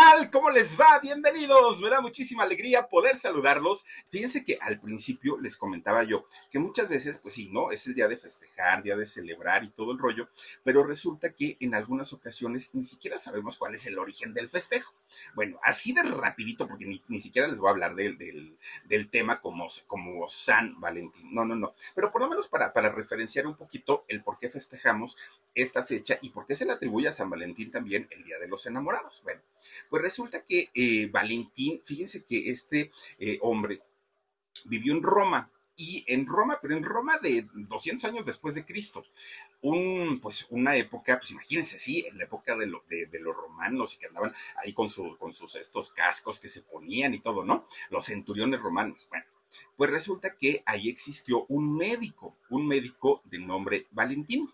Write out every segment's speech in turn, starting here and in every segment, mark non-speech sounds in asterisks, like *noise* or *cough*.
tal? ¿Cómo les va? Bienvenidos. Me da muchísima alegría poder saludarlos. Fíjense que al principio les comentaba yo que muchas veces, pues sí, ¿no? Es el día de festejar, día de celebrar y todo el rollo, pero resulta que en algunas ocasiones ni siquiera sabemos cuál es el origen del festejo. Bueno, así de rapidito, porque ni, siquiera les voy a hablar del, del, tema como, como San Valentín. No, no, no. Pero por lo menos para, para referenciar un poquito el por qué festejamos esta fecha y por qué se le atribuye a San Valentín también el Día de los Enamorados. Bueno, pues resulta que eh, Valentín, fíjense que este eh, hombre vivió en Roma y en Roma, pero en Roma de 200 años después de Cristo. Un, pues una época, pues imagínense, sí, en la época de, de, los romanos y que andaban ahí con, su, con sus estos cascos que se ponían y todo, ¿no? Los centuriones romanos. Bueno, pues resulta que ahí existió un médico, un médico de nombre Valentín.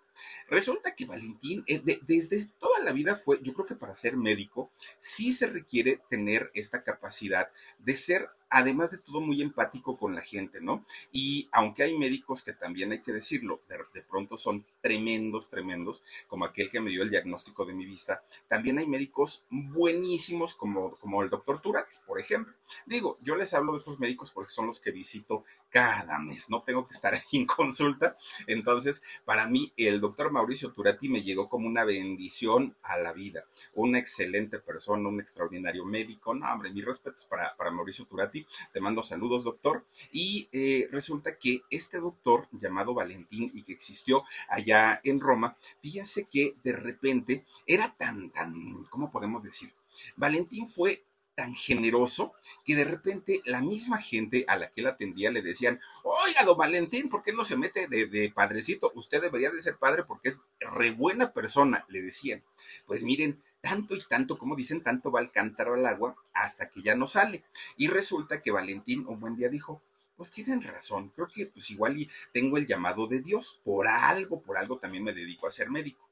Resulta que Valentín, eh, desde toda la vida fue, yo creo que para ser médico, sí se requiere tener esta capacidad de ser además de todo muy empático con la gente, ¿no? Y aunque hay médicos que también hay que decirlo, de, pronto son tremendos, tremendos, como aquel que me dio el diagnóstico de mi vista, también hay médicos buenísimos como, como el doctor Turati, por ejemplo. Digo, yo les hablo de estos médicos porque son los que visito cada mes, no tengo que estar aquí en consulta. Entonces, para mí, el doctor Mauricio Turati me llegó como una bendición a la vida, una excelente persona, un extraordinario médico. No, hombre, mis respetos para, para Mauricio Turati te mando saludos, doctor. Y eh, resulta que este doctor llamado Valentín y que existió allá en Roma, fíjense que de repente era tan, tan, ¿cómo podemos decir? Valentín fue tan generoso que de repente la misma gente a la que él atendía le decían, oiga, don Valentín, ¿por qué no se mete de, de, padrecito? Usted debería de ser padre porque es re buena persona, le decían. Pues miren, tanto y tanto, como dicen, tanto va el cántaro al agua hasta que ya no sale. Y resulta que Valentín un buen día dijo, pues tienen razón, creo que pues igual tengo el llamado de Dios, por algo, por algo también me dedico a ser médico.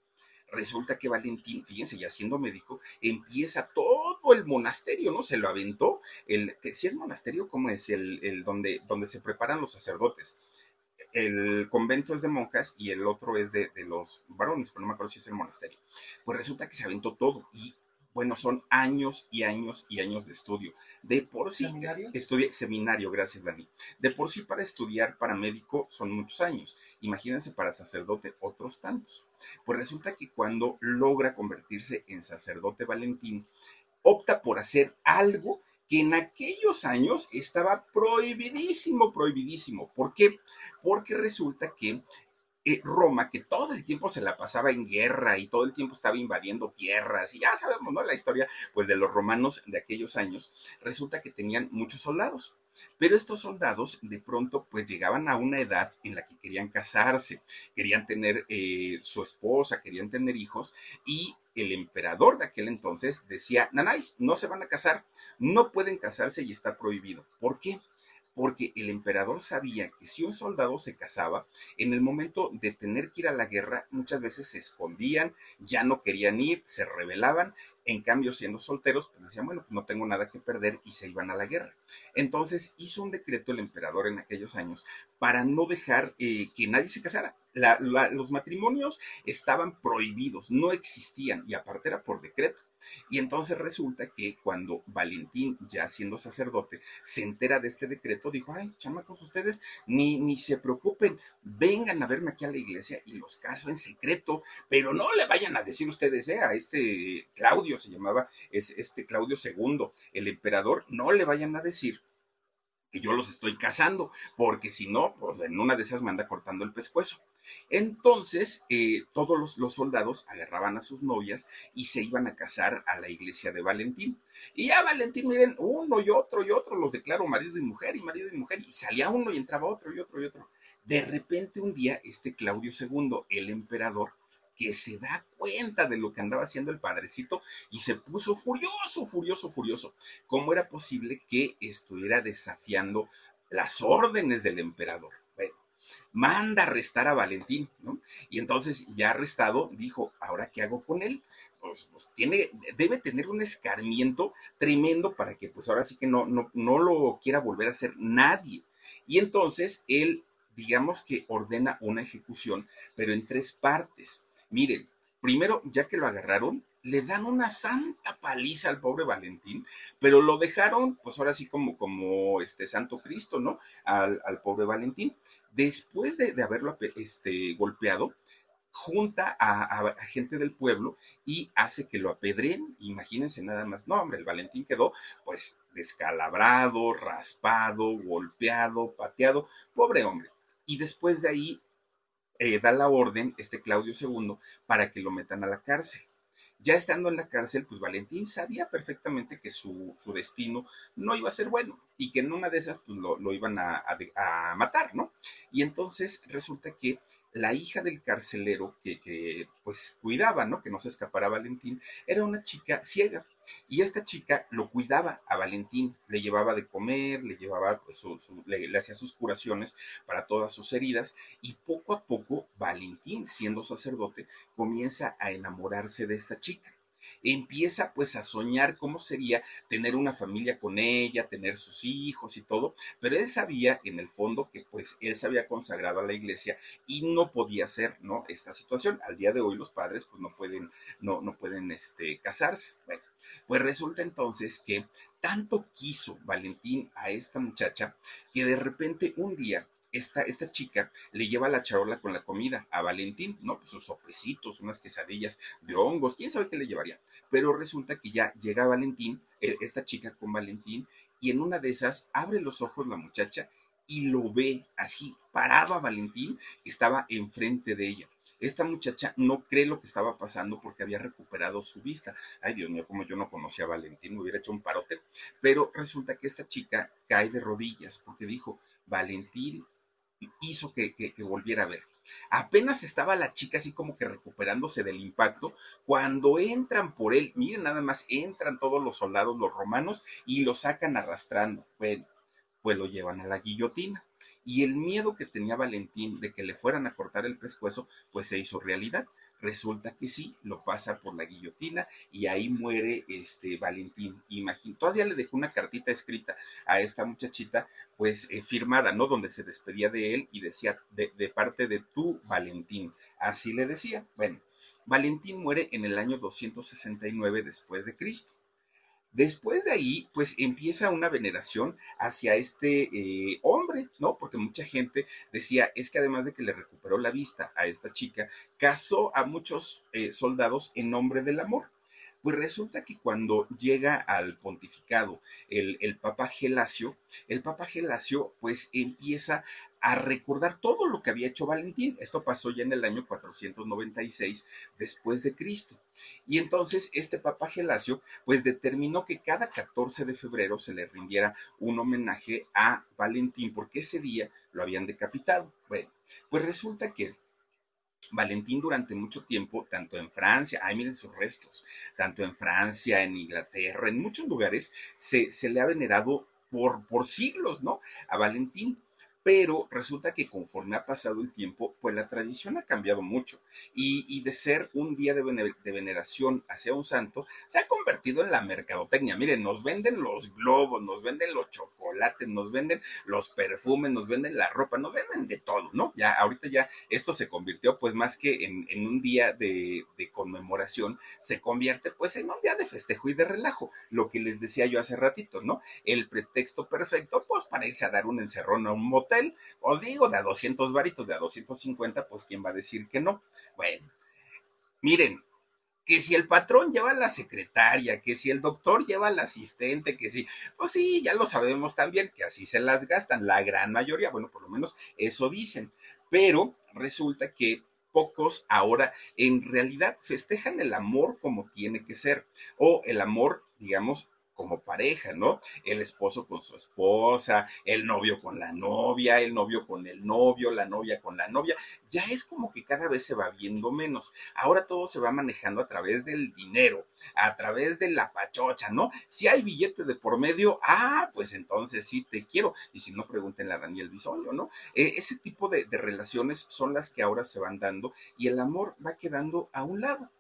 Resulta que Valentín, fíjense, ya siendo médico, empieza todo el monasterio, ¿no? Se lo aventó, el, si es monasterio, ¿cómo es? El, el donde, donde se preparan los sacerdotes el convento es de monjas y el otro es de, los varones, pero no me acuerdo si es el monasterio. Pues resulta que se aventó todo y bueno, son años y años y años de estudio. De por sí, ¿Seminario? seminario, gracias Dani. De por sí para estudiar para médico son muchos años. Imagínense para sacerdote otros tantos. Pues resulta que cuando logra convertirse en sacerdote Valentín, opta por hacer algo que en aquellos años estaba prohibidísimo, prohibidísimo. ¿Por qué? Porque resulta que Roma, que todo el tiempo se la pasaba en guerra y todo el tiempo estaba invadiendo tierras, y ya sabemos, ¿no? La historia, pues, de los romanos de aquellos años, resulta que tenían muchos soldados. Pero estos soldados de pronto pues llegaban a una edad en la que querían casarse, querían tener eh, su esposa, querían tener hijos y el emperador de aquel entonces decía, nanáis, no se van a casar, no pueden casarse y está prohibido. ¿Por qué? Porque el emperador sabía que si un soldado se casaba, en el momento de tener que ir a la guerra, muchas veces se escondían, ya no querían ir, se rebelaban, en cambio, siendo solteros, pues decían, bueno, no tengo nada que perder y se iban a la guerra. Entonces hizo un decreto el emperador en aquellos años para no dejar eh, que nadie se casara. los matrimonios estaban prohibidos, no existían y aparte era por decreto. Y entonces resulta que cuando Valentín, ya siendo sacerdote, se entera de este decreto, dijo, ay, chamacos, ustedes ni, ni se preocupen, vengan a verme aquí a la iglesia y los caso en secreto, pero no le vayan a decir ustedes, eh, a este Claudio se llamaba, es este Claudio II, el emperador, no le vayan a decir que yo los estoy casando, porque si no, pues en una de esas me anda cortando el pescuezo. Entonces, eh, todos los, soldados agarraban a sus novias y se iban a casar a la iglesia de Valentín. Y ya Valentín, miren, uno y otro y otro los declaró marido y mujer y marido y mujer, y salía uno y entraba otro y otro y otro. De repente un día, este Claudio II, el emperador, que se da cuenta de lo que andaba haciendo el padrecito y se puso furioso, furioso, furioso. ¿Cómo era posible que estuviera desafiando las órdenes del emperador? Manda arrestar a Valentín, ¿no? Y entonces ya arrestado dijo, ¿ahora qué hago con él? Pues, pues, tiene, debe tener un escarmiento tremendo para que pues ahora sí que no, no, no lo quiera volver a hacer nadie. Y entonces él digamos que ordena una ejecución, pero en tres partes. Miren, primero, ya que lo agarraron, le dan una santa paliza al pobre Valentín, pero lo dejaron, pues ahora sí como, como este Santo Cristo, ¿no? Al, pobre Valentín. Después de, haberlo este, golpeado, junta a, gente del pueblo y hace que lo apedreen. Imagínense nada más. No, hombre, el Valentín quedó pues descalabrado, raspado, golpeado, pateado. Pobre hombre. Y después de ahí eh, da la orden este Claudio II para que lo metan a la cárcel. Ya estando en la cárcel, pues Valentín sabía perfectamente que su, destino no iba a ser bueno y que en una de esas pues lo, iban a, matar, ¿no? Y entonces resulta que la hija del carcelero que, que, pues cuidaba, ¿no? Que no se escapara Valentín, era una chica ciega. Y esta chica lo cuidaba a Valentín, le llevaba de comer, le llevaba, pues, le, hacía sus curaciones para todas sus heridas y poco a poco Valentín, siendo sacerdote, comienza a enamorarse de esta chica empieza pues a soñar cómo sería tener una familia con ella, tener sus hijos y todo, pero él sabía en el fondo que pues él se había consagrado a la iglesia y no podía ser, ¿no? Esta situación. Al día de hoy los padres pues no pueden, no, no pueden este, casarse. Bueno, pues resulta entonces que tanto quiso Valentín a esta muchacha que de repente un día esta, esta, chica le lleva la charola con la comida a Valentín, ¿no? Pues sus sopecitos, unas quesadillas de hongos, quién sabe qué le llevaría. Pero resulta que ya llega Valentín, eh, esta chica con Valentín, y en una de esas abre los ojos la muchacha y lo ve así, parado a Valentín, que estaba enfrente de ella. Esta muchacha no cree lo que estaba pasando porque había recuperado su vista. Ay, Dios mío, como yo no conocía a Valentín, me hubiera hecho un parote. Pero resulta que esta chica cae de rodillas porque dijo, Valentín hizo que, volviera a ver. Apenas estaba la chica así como que recuperándose del impacto cuando entran por él. Miren, nada más entran todos los soldados, los romanos, y lo sacan arrastrando. Bueno, pues lo llevan a la guillotina y el miedo que tenía Valentín de que le fueran a cortar el pescuezo, pues se hizo realidad. Resulta que sí, lo pasa por la guillotina y ahí muere este Valentín. Imagínate, todavía le dejó una cartita escrita a esta muchachita, pues eh, firmada, ¿no? Donde se despedía de él y decía de, de parte de tu Valentín. Así le decía. Bueno, Valentín muere en el año 269 después de Cristo. Después de ahí, pues empieza una veneración hacia este eh, hombre, ¿no? Porque mucha gente decía, es que además de que le recuperó la vista a esta chica, casó a muchos eh, soldados en nombre del amor. Pues resulta que cuando llega al pontificado el, el Papa Gelasio, el Papa Gelasio pues empieza a recordar todo lo que había hecho Valentín. Esto pasó ya en el año 496 después de Cristo. Y entonces este Papa Gelasio pues determinó que cada 14 de febrero se le rindiera un homenaje a Valentín porque ese día lo habían decapitado. Bueno, pues resulta que Valentín durante mucho tiempo, tanto en Francia, ay miren sus restos, tanto en Francia, en Inglaterra, en muchos lugares, se, se le ha venerado por, por siglos, ¿no? A Valentín pero resulta que conforme ha pasado el tiempo, pues la tradición ha cambiado mucho y, de ser un día de, veneración hacia un santo, se ha convertido en la mercadotecnia. Miren, nos venden los globos, nos venden los chocolates, nos venden los perfumes, nos venden la ropa, nos venden de todo, ¿no? Ya ahorita ya esto se convirtió pues más que en, un día de, de conmemoración, se convierte pues en un día de festejo y de relajo, lo que les decía yo hace ratito, ¿no? El pretexto perfecto pues para irse a dar un encerrón a un motel os digo, de a 200 varitos, de a 250, pues ¿quién va a decir que no? Bueno, miren, que si el patrón lleva a la secretaria, que si el doctor lleva al asistente, que si, pues sí, ya lo sabemos también, que así se las gastan, la gran mayoría, bueno, por lo menos eso dicen, pero resulta que pocos ahora en realidad festejan el amor como tiene que ser, o el amor, digamos, como pareja, ¿no? El esposo con su esposa, el novio con la novia, el novio con el novio, la novia con la novia. Ya es como que cada vez se va viendo menos. Ahora todo se va manejando a través del dinero, a través de la pachocha, ¿no? Si hay billete de por medio, ah, pues entonces sí te quiero. Y si no, pregúntenle a Daniel Bisoño, ¿no? Eh, ese tipo de relaciones son las que ahora se van dando y el amor va quedando a un lado.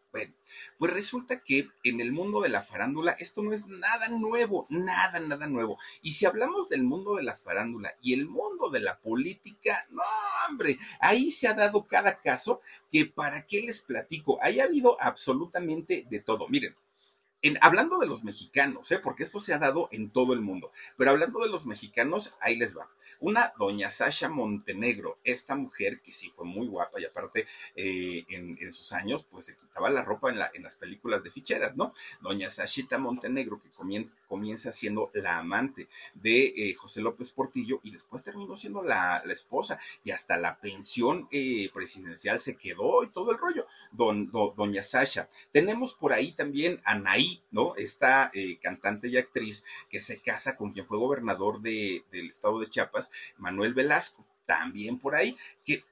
Pues resulta que en el mundo de la farándula esto no es nada nuevo, nada, nada nuevo. Y si hablamos del mundo de la farándula y el mundo de la política, no, hombre, ahí se ha dado cada caso que para qué les platico, ahí ha habido absolutamente de todo. Miren, hablando de los mexicanos, ¿eh? porque esto se ha dado en todo el mundo, pero hablando de los mexicanos, ahí les va. Una doña Sasha Montenegro, esta mujer que sí fue muy guapa y aparte eh, en, sus años, pues se quitaba la ropa en, las películas de ficheras, ¿no? Doña Sashita Montenegro, que comienza, siendo la amante de eh, José López Portillo y después terminó siendo la, esposa y hasta la pensión eh, presidencial se quedó y todo el rollo. Don, doña Sasha. Tenemos por ahí también a Anaí, ¿no? Esta cantante y actriz que se casa con quien fue gobernador de, del estado de Chiapas Manuel Velasco, también por ahí, que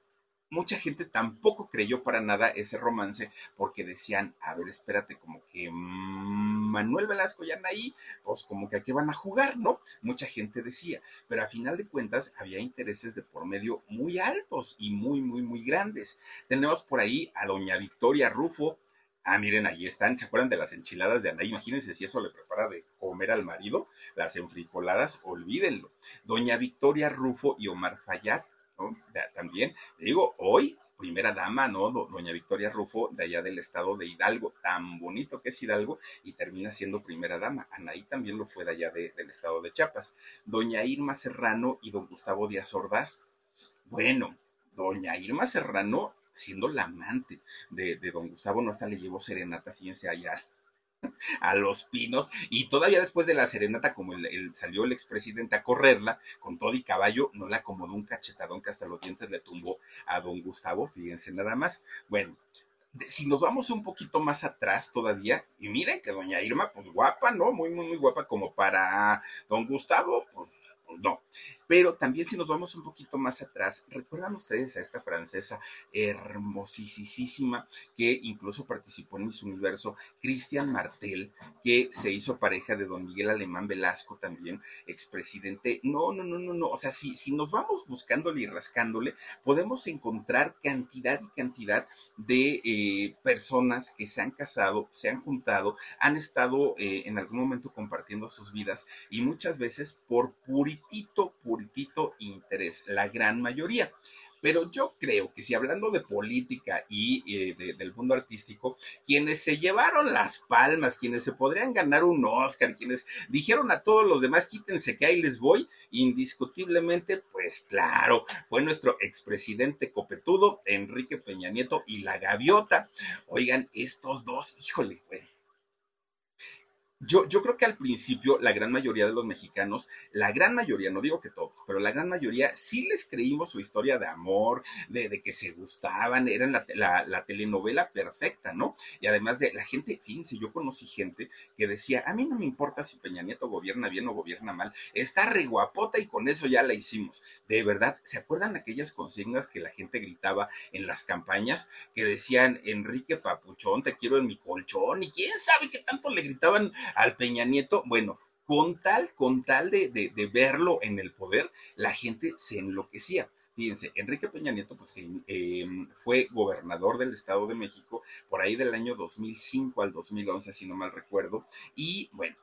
mucha gente tampoco creyó para nada ese romance porque decían, a ver, espérate, como que mm, Manuel Velasco ya ahí, pues como que aquí van a jugar, ¿no? Mucha gente decía, pero a final de cuentas había intereses de por medio muy altos y muy, muy, muy grandes. Tenemos por ahí a doña Victoria Rufo, Ah, miren, ahí están. ¿Se acuerdan de las enchiladas de Ana? Imagínense si eso le prepara de comer al marido, las enfrijoladas, olvídenlo. Doña Victoria Rufo y Omar Fayad, ¿no? También, digo, hoy, primera dama, ¿no? Doña Victoria Rufo, de allá del estado de Hidalgo, tan bonito que es Hidalgo, y termina siendo primera dama. Anaí también lo fue de allá del estado de Chiapas. Doña Irma Serrano y don Gustavo Díaz Ordaz. Bueno, doña Irma Serrano siendo la amante de, don Gustavo, no hasta le llevó serenata, fíjense allá *laughs* a los pinos y todavía después de la serenata como el, salió el expresidente a correrla con todo y caballo no la acomodó un cachetadón que hasta los dientes le tumbó a don Gustavo fíjense nada más bueno si nos vamos un poquito más atrás todavía, y miren que doña Irma, pues guapa, ¿no? Muy, muy, muy guapa como para don Gustavo, pues no. Pero también si nos vamos un poquito más atrás, ¿recuerdan ustedes a esta francesa hermosísima que incluso participó en Miss Universo, Cristian Martel, que se hizo pareja de don Miguel Alemán Velasco también, expresidente? No, no, no, no, no. O sea, si, si nos vamos buscándole y rascándole, podemos encontrar cantidad y cantidad de eh, personas que se han casado, se han juntado, han estado eh, en algún momento compartiendo sus vidas y muchas veces por puritito, puritito interés, la gran mayoría. Pero yo creo que si hablando de política y eh, del mundo artístico, quienes se llevaron las palmas, quienes se podrían ganar un Oscar, quienes dijeron a todos los demás, quítense que ahí les voy, indiscutiblemente, pues claro, fue nuestro expresidente copetudo, Enrique Peña Nieto y la gaviota. Oigan, estos dos, híjole, güey yo, yo creo que al principio la gran mayoría de los mexicanos, la gran mayoría, no digo que todos, pero la gran mayoría sí les creímos su historia de amor, de, de que se gustaban, eran la, la, telenovela perfecta, ¿no? Y además de la gente, fíjense, yo conocí gente que decía, a mí no me importa si Peña Nieto gobierna bien o gobierna mal, está re guapota y con eso ya la hicimos. De verdad, ¿se acuerdan aquellas consignas que la gente gritaba en las campañas que decían, Enrique Papuchón, te quiero en mi colchón? Y quién sabe qué tanto le gritaban al Peña Nieto, bueno, con tal, con tal de, verlo en el poder, la gente se enloquecía. Fíjense, Enrique Peña Nieto, pues que em, fue gobernador del Estado de México por ahí del año 2005 al 2011, si no mal recuerdo, y bueno,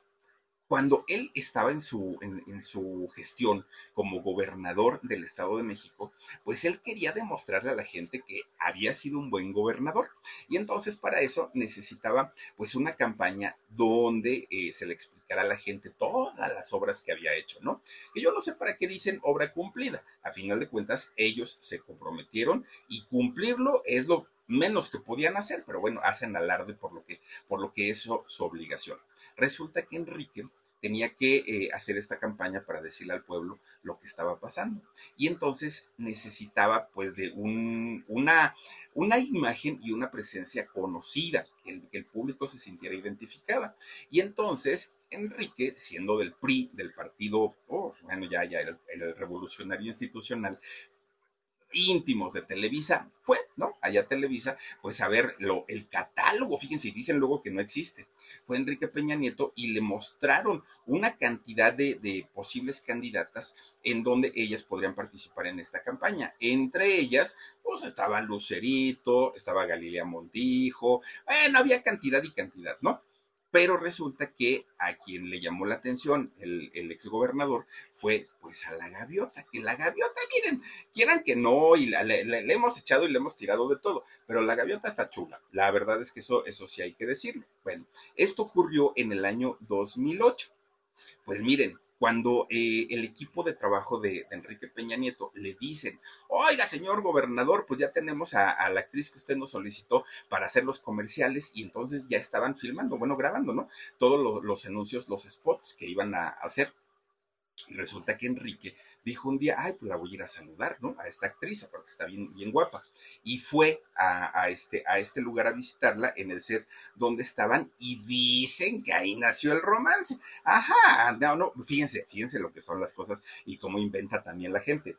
cuando él estaba en su, en, su gestión como gobernador del Estado de México, pues él quería demostrarle a la gente que había sido un buen gobernador. Y entonces para eso necesitaba pues una campaña donde eh, se le explicara a la gente todas las obras que había hecho, ¿no? Que yo no sé para qué dicen obra cumplida. A final de cuentas, ellos se comprometieron y cumplirlo es lo menos que podían hacer, pero bueno, hacen alarde por lo que, por lo que es su obligación. Resulta que Enrique tenía que eh, hacer esta campaña para decirle al pueblo lo que estaba pasando. Y entonces necesitaba pues de una, una imagen y una presencia conocida, que el, el público se sintiera identificada. Y entonces Enrique, siendo del PRI, del partido, oh, bueno, ya, ya, el revolucionario institucional, íntimos de Televisa, fue, ¿no? Allá Televisa, pues a ver lo, el catálogo, fíjense, dicen luego que no existe. Fue Enrique Peña Nieto y le mostraron una cantidad de, de posibles candidatas en donde ellas podrían participar en esta campaña. Entre ellas, pues estaba Lucerito, estaba Galilea Montijo, bueno, había cantidad y cantidad, ¿no? Pero resulta que a quien le llamó la atención el, el exgobernador fue pues a la gaviota, que la gaviota, miren, quieran que no, y le, hemos echado y le hemos tirado de todo, pero la gaviota está chula, la verdad es que eso, eso sí hay que decirlo. Bueno, esto ocurrió en el año 2008. Pues miren, cuando eh, el equipo de trabajo de, Enrique Peña Nieto le dicen, oiga, señor gobernador, pues ya tenemos a, la actriz que usted nos solicitó para hacer los comerciales y entonces ya estaban filmando, bueno, grabando, ¿no? Todos los anuncios, los spots que iban a hacer. Y resulta que Enrique dijo un día, ay, pues la voy a ir a saludar, ¿no? A esta actriz, porque está bien, bien guapa. Y fue a, este, a este lugar a visitarla en el set donde estaban y dicen que ahí nació el romance. Ajá, no, no, fíjense, fíjense lo que son las cosas y cómo inventa también la gente.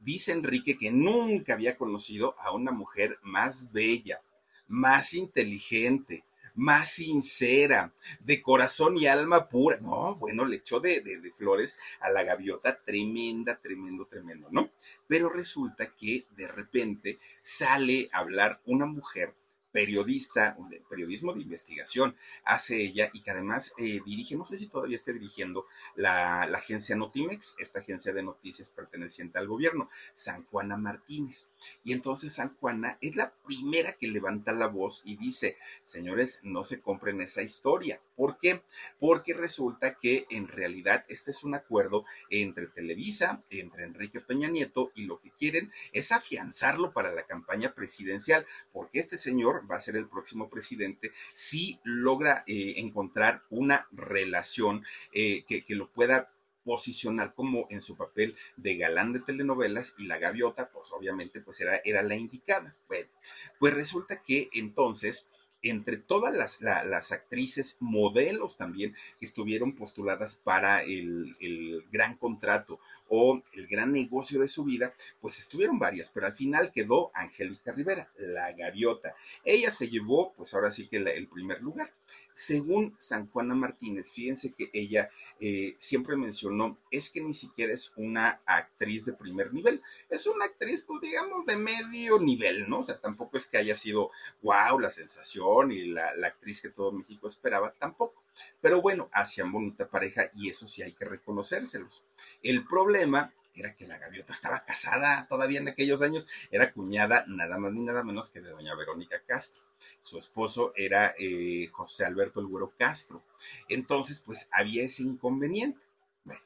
Dice Enrique que nunca había conocido a una mujer más bella, más inteligente, más sincera, de corazón y alma pura. No, bueno, le echó de, de, flores a la gaviota, tremenda, tremendo, tremendo, ¿no? Pero resulta que de repente sale a hablar una mujer periodista, periodismo de investigación, hace ella y que además eh, dirige, no sé si todavía esté dirigiendo la, agencia Notimex, esta agencia de noticias perteneciente al gobierno, San Juana Martínez. Y entonces San Juana es la primera que levanta la voz y dice, señores, no se compren esa historia. ¿Por qué? Porque resulta que en realidad este es un acuerdo entre Televisa, entre Enrique Peña Nieto y lo que quieren es afianzarlo para la campaña presidencial, porque este señor va a ser el próximo presidente si logra eh, encontrar una relación eh, que, que lo pueda posicionar como en su papel de galán de telenovelas y la gaviota, pues obviamente pues era, era la indicada. Bueno, pues resulta que entonces entre todas las, las, actrices, modelos también, que estuvieron postuladas para el, el, gran contrato o el gran negocio de su vida, pues estuvieron varias, pero al final quedó Angélica Rivera, la gaviota. Ella se llevó, pues ahora sí que el primer lugar. Según San Juana Martínez, fíjense que ella eh, siempre mencionó, es que ni siquiera es una actriz de primer nivel, es una actriz, pues digamos, de medio nivel, ¿no? O sea, tampoco es que haya sido, wow, la sensación y la, la actriz que todo México esperaba, tampoco. Pero bueno, hacían bonita pareja y eso sí hay que reconocérselos. El problema era que la gaviota estaba casada todavía en aquellos años, era cuñada nada más ni nada menos que de doña Verónica Castro. Su esposo era eh, José Alberto El Güero Castro. Entonces, pues había ese inconveniente. Bueno,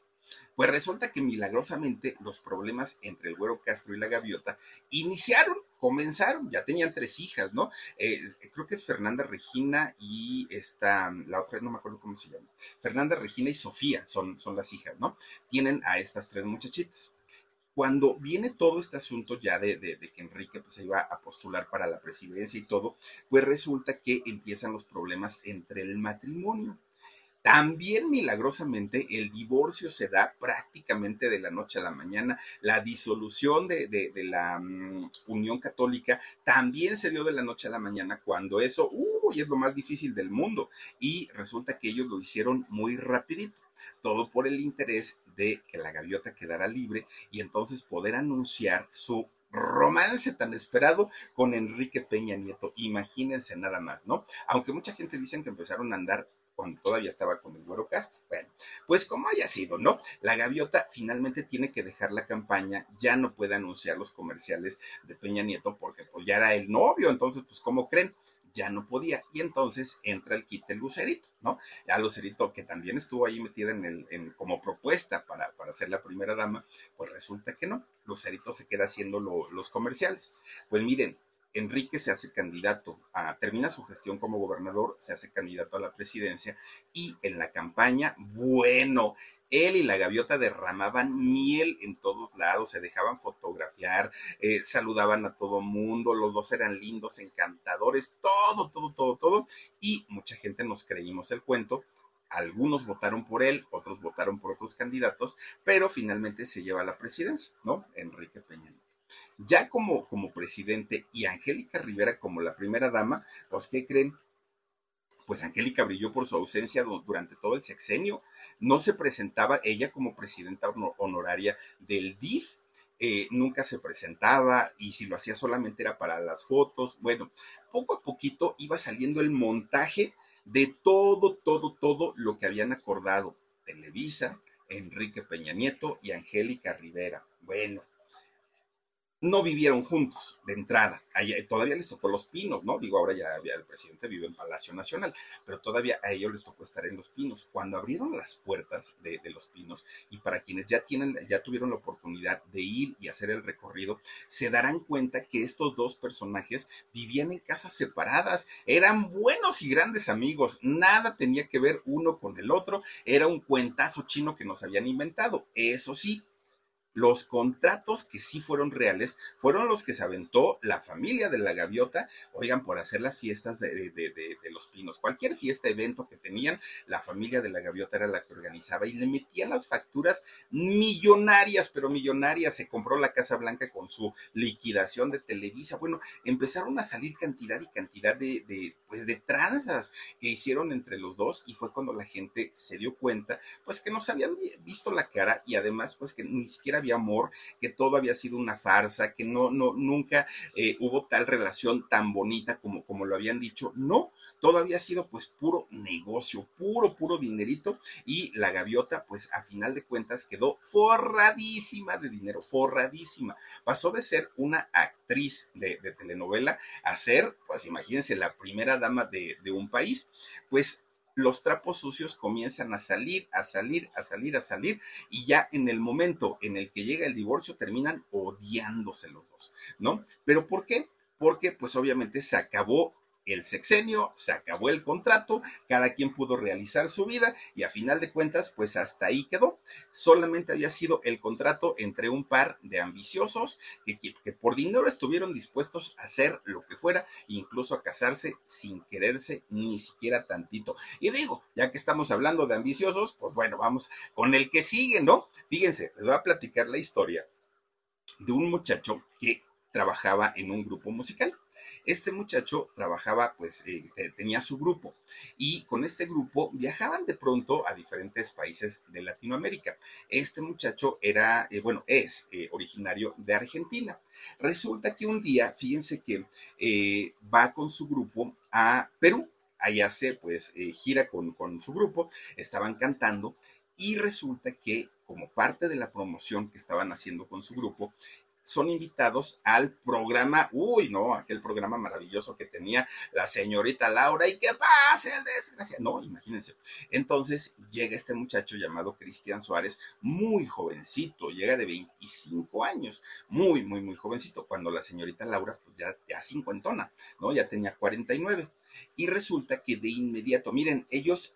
pues resulta que milagrosamente los problemas entre el Güero Castro y la gaviota iniciaron comenzaron, ya tenían tres hijas, ¿no? Eh, creo que es Fernanda Regina y esta, la otra, no me acuerdo cómo se llama. Fernanda Regina y Sofía son, son las hijas, ¿no? Tienen a estas tres muchachitas cuando viene todo este asunto ya de, de, que Enrique pues, se iba a postular para la presidencia y todo, pues resulta que empiezan los problemas entre el matrimonio. También milagrosamente el divorcio se da prácticamente de la noche a la mañana. La disolución de, la mm, Unión Católica también se dio de la noche a la mañana cuando eso, uy, es lo más difícil del mundo. Y resulta que ellos lo hicieron muy rapidito. Todo por el interés de que la gaviota quedara libre y entonces poder anunciar su romance tan esperado con Enrique Peña Nieto. Imagínense nada más, ¿no? Aunque mucha gente dicen que empezaron a andar cuando todavía estaba con el Güero Castro. Bueno, pues como haya sido, ¿no? La gaviota finalmente tiene que dejar la campaña, ya no puede anunciar los comerciales de Peña Nieto porque pues ya era el novio, entonces pues ¿cómo creen? ya no podía. Y entonces entra el el Lucerito, ¿no? Ya Lucerito, que también estuvo ahí metida en el, en, como propuesta para, para ser la primera dama, pues resulta que no. Lucerito se queda haciendo los comerciales. Pues miren, Enrique se hace candidato, a, termina su gestión como gobernador, se hace candidato a la presidencia y en la campaña, bueno, él y la gaviota derramaban miel en todos lados, se dejaban fotografiar, eh, saludaban a todo mundo, los dos eran lindos, encantadores, todo, todo, todo, todo. Y mucha gente nos creímos el cuento. Algunos votaron por él, otros votaron por otros candidatos, pero finalmente se lleva a la presidencia, ¿no? Enrique Peña Ya como, como presidente y Angélica Rivera como la primera dama, pues, ¿qué creen? Pues Angélica brilló por su ausencia durante todo el sexenio. No se presentaba ella como presidenta honoraria del DIF. Eh, nunca se presentaba y si lo hacía solamente era para las fotos. Bueno, poco a poquito iba saliendo el montaje de todo, todo, todo lo que habían acordado Televisa, Enrique Peña Nieto y Angélica Rivera. Bueno, no vivieron juntos de entrada. todavía les tocó Los Pinos, ¿no? Digo, ahora ya, el presidente vive en Palacio Nacional, pero todavía a ellos les tocó estar en Los Pinos. Cuando abrieron las puertas de, Los Pinos, y para quienes ya tienen, ya tuvieron la oportunidad de ir y hacer el recorrido, se darán cuenta que estos dos personajes vivían en casas separadas, eran buenos y grandes amigos, nada tenía que ver uno con el otro, era un cuentazo chino que nos habían inventado. Eso sí, los contratos que sí fueron reales fueron los que se aventó la familia de la gaviota, oigan, por hacer las fiestas de, los pinos. Cualquier fiesta, evento que tenían, la familia de la gaviota era la que organizaba y le metían las facturas millonarias, pero millonarias. Se compró la Casa Blanca con su liquidación de Televisa. Bueno, empezaron a salir cantidad y cantidad de, pues, de tranzas que hicieron entre los dos y fue cuando la gente se dio cuenta, pues que no se habían visto la cara y además, pues que ni siquiera había amor, que todo había sido una farsa, que no, no, nunca eh, hubo tal relación tan bonita como, como lo habían dicho. No, todo había sido pues puro negocio, puro, puro dinerito y la gaviota pues a final de cuentas quedó forradísima de dinero, forradísima. Pasó de ser una actriz de, telenovela a ser, pues imagínense, la primera dama de, de un país. Pues los trapos sucios comienzan a salir, a salir, a salir, a salir, y ya en el momento en el que llega el divorcio terminan odiándose los dos, ¿no? ¿Pero por qué? Porque pues obviamente se acabó el sexenio, se acabó el contrato, cada quien pudo realizar su vida y a final de cuentas, pues hasta ahí quedó. Solamente había sido el contrato entre un par de ambiciosos que, que, por dinero estuvieron dispuestos a hacer lo que fuera, incluso a casarse sin quererse ni siquiera tantito. Y digo, ya que estamos hablando de ambiciosos, pues bueno, vamos con el que sigue, ¿no? Fíjense, les voy a platicar la historia de un muchacho que trabajaba en un grupo musical. Este muchacho trabajaba, pues eh, eh, tenía su grupo y con este grupo viajaban de pronto a diferentes países de Latinoamérica. Este muchacho era, eh, bueno, es originario de Argentina. Resulta que un día, fíjense que va con su grupo a Perú. Allá se, pues, gira con, con su grupo, estaban cantando y resulta que como parte de la promoción que estaban haciendo con su grupo, son invitados al programa, uy, no, aquel programa maravilloso que tenía la señorita Laura y que pase el desgracia. No, imagínense. Entonces llega este muchacho llamado Cristian Suárez, muy jovencito, llega de 25 años, muy, muy, muy jovencito, cuando la señorita Laura, pues ya, ya cincuentona, ¿no? Ya tenía 49. Y resulta que de inmediato, miren, ellos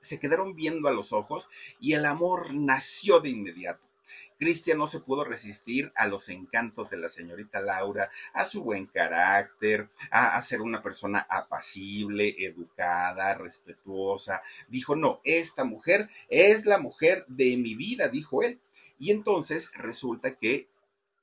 se quedaron viendo a los ojos y el amor nació de inmediato. Cristian no se pudo resistir a los encantos de la señorita Laura, a su buen carácter, a, ser una persona apacible, educada, respetuosa. Dijo, no, esta mujer es la mujer de mi vida, dijo él. Y entonces resulta que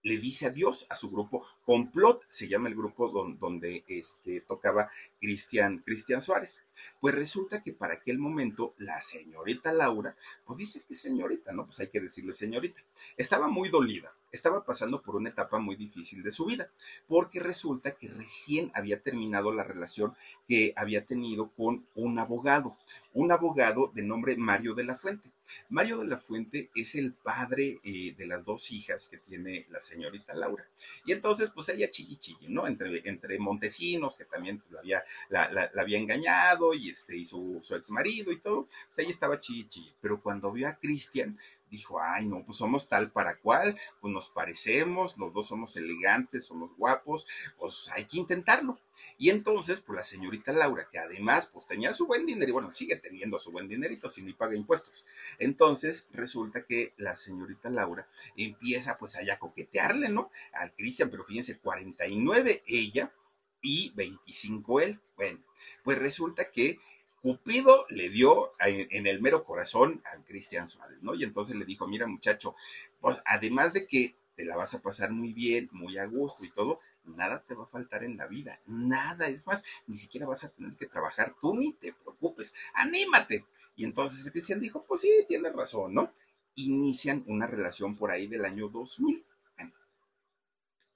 le dice adiós a su grupo. Complot se llama el grupo donde, este, tocaba Cristian, Cristian Suárez. Pues resulta que para aquel momento la señorita Laura, pues dice que señorita, ¿no? Pues hay que decirle señorita. Estaba muy dolida, estaba pasando por una etapa muy difícil de su vida, porque resulta que recién había terminado la relación que había tenido con un abogado, un abogado de nombre Mario de la Fuente. Mario de la Fuente es el padre eh, de las dos hijas que tiene la señorita Laura. Y entonces, pues ella chilli, ¿no? Entre, entre Montesinos, que también pues, la, había, la, había engañado, y, este, y su, ex marido y todo, pues ella estaba chilli. Pero cuando vio a Cristian, dijo, ay, no, pues somos tal para cual, pues nos parecemos, los dos somos elegantes, somos guapos, pues hay que intentarlo. Y entonces, pues la señorita Laura, que además, pues tenía su buen dinero, y bueno, sigue teniendo su buen dinerito si ni paga impuestos. Entonces, resulta que la señorita Laura empieza pues allá a coquetearle, ¿no? Al Cristian, pero fíjense, 49 ella y 25 él. Bueno, pues resulta que Cupido le dio en el mero corazón al Cristian Suárez, ¿no? Y entonces le dijo, mira muchacho, pues además de que te la vas a pasar muy bien, muy a gusto y todo, nada te va a faltar en la vida, nada, es más, ni siquiera vas a tener que trabajar, tú ni te preocupes, anímate. Y entonces el Cristian dijo, pues sí, tienes razón, ¿no? Inician una relación por ahí del año 2000.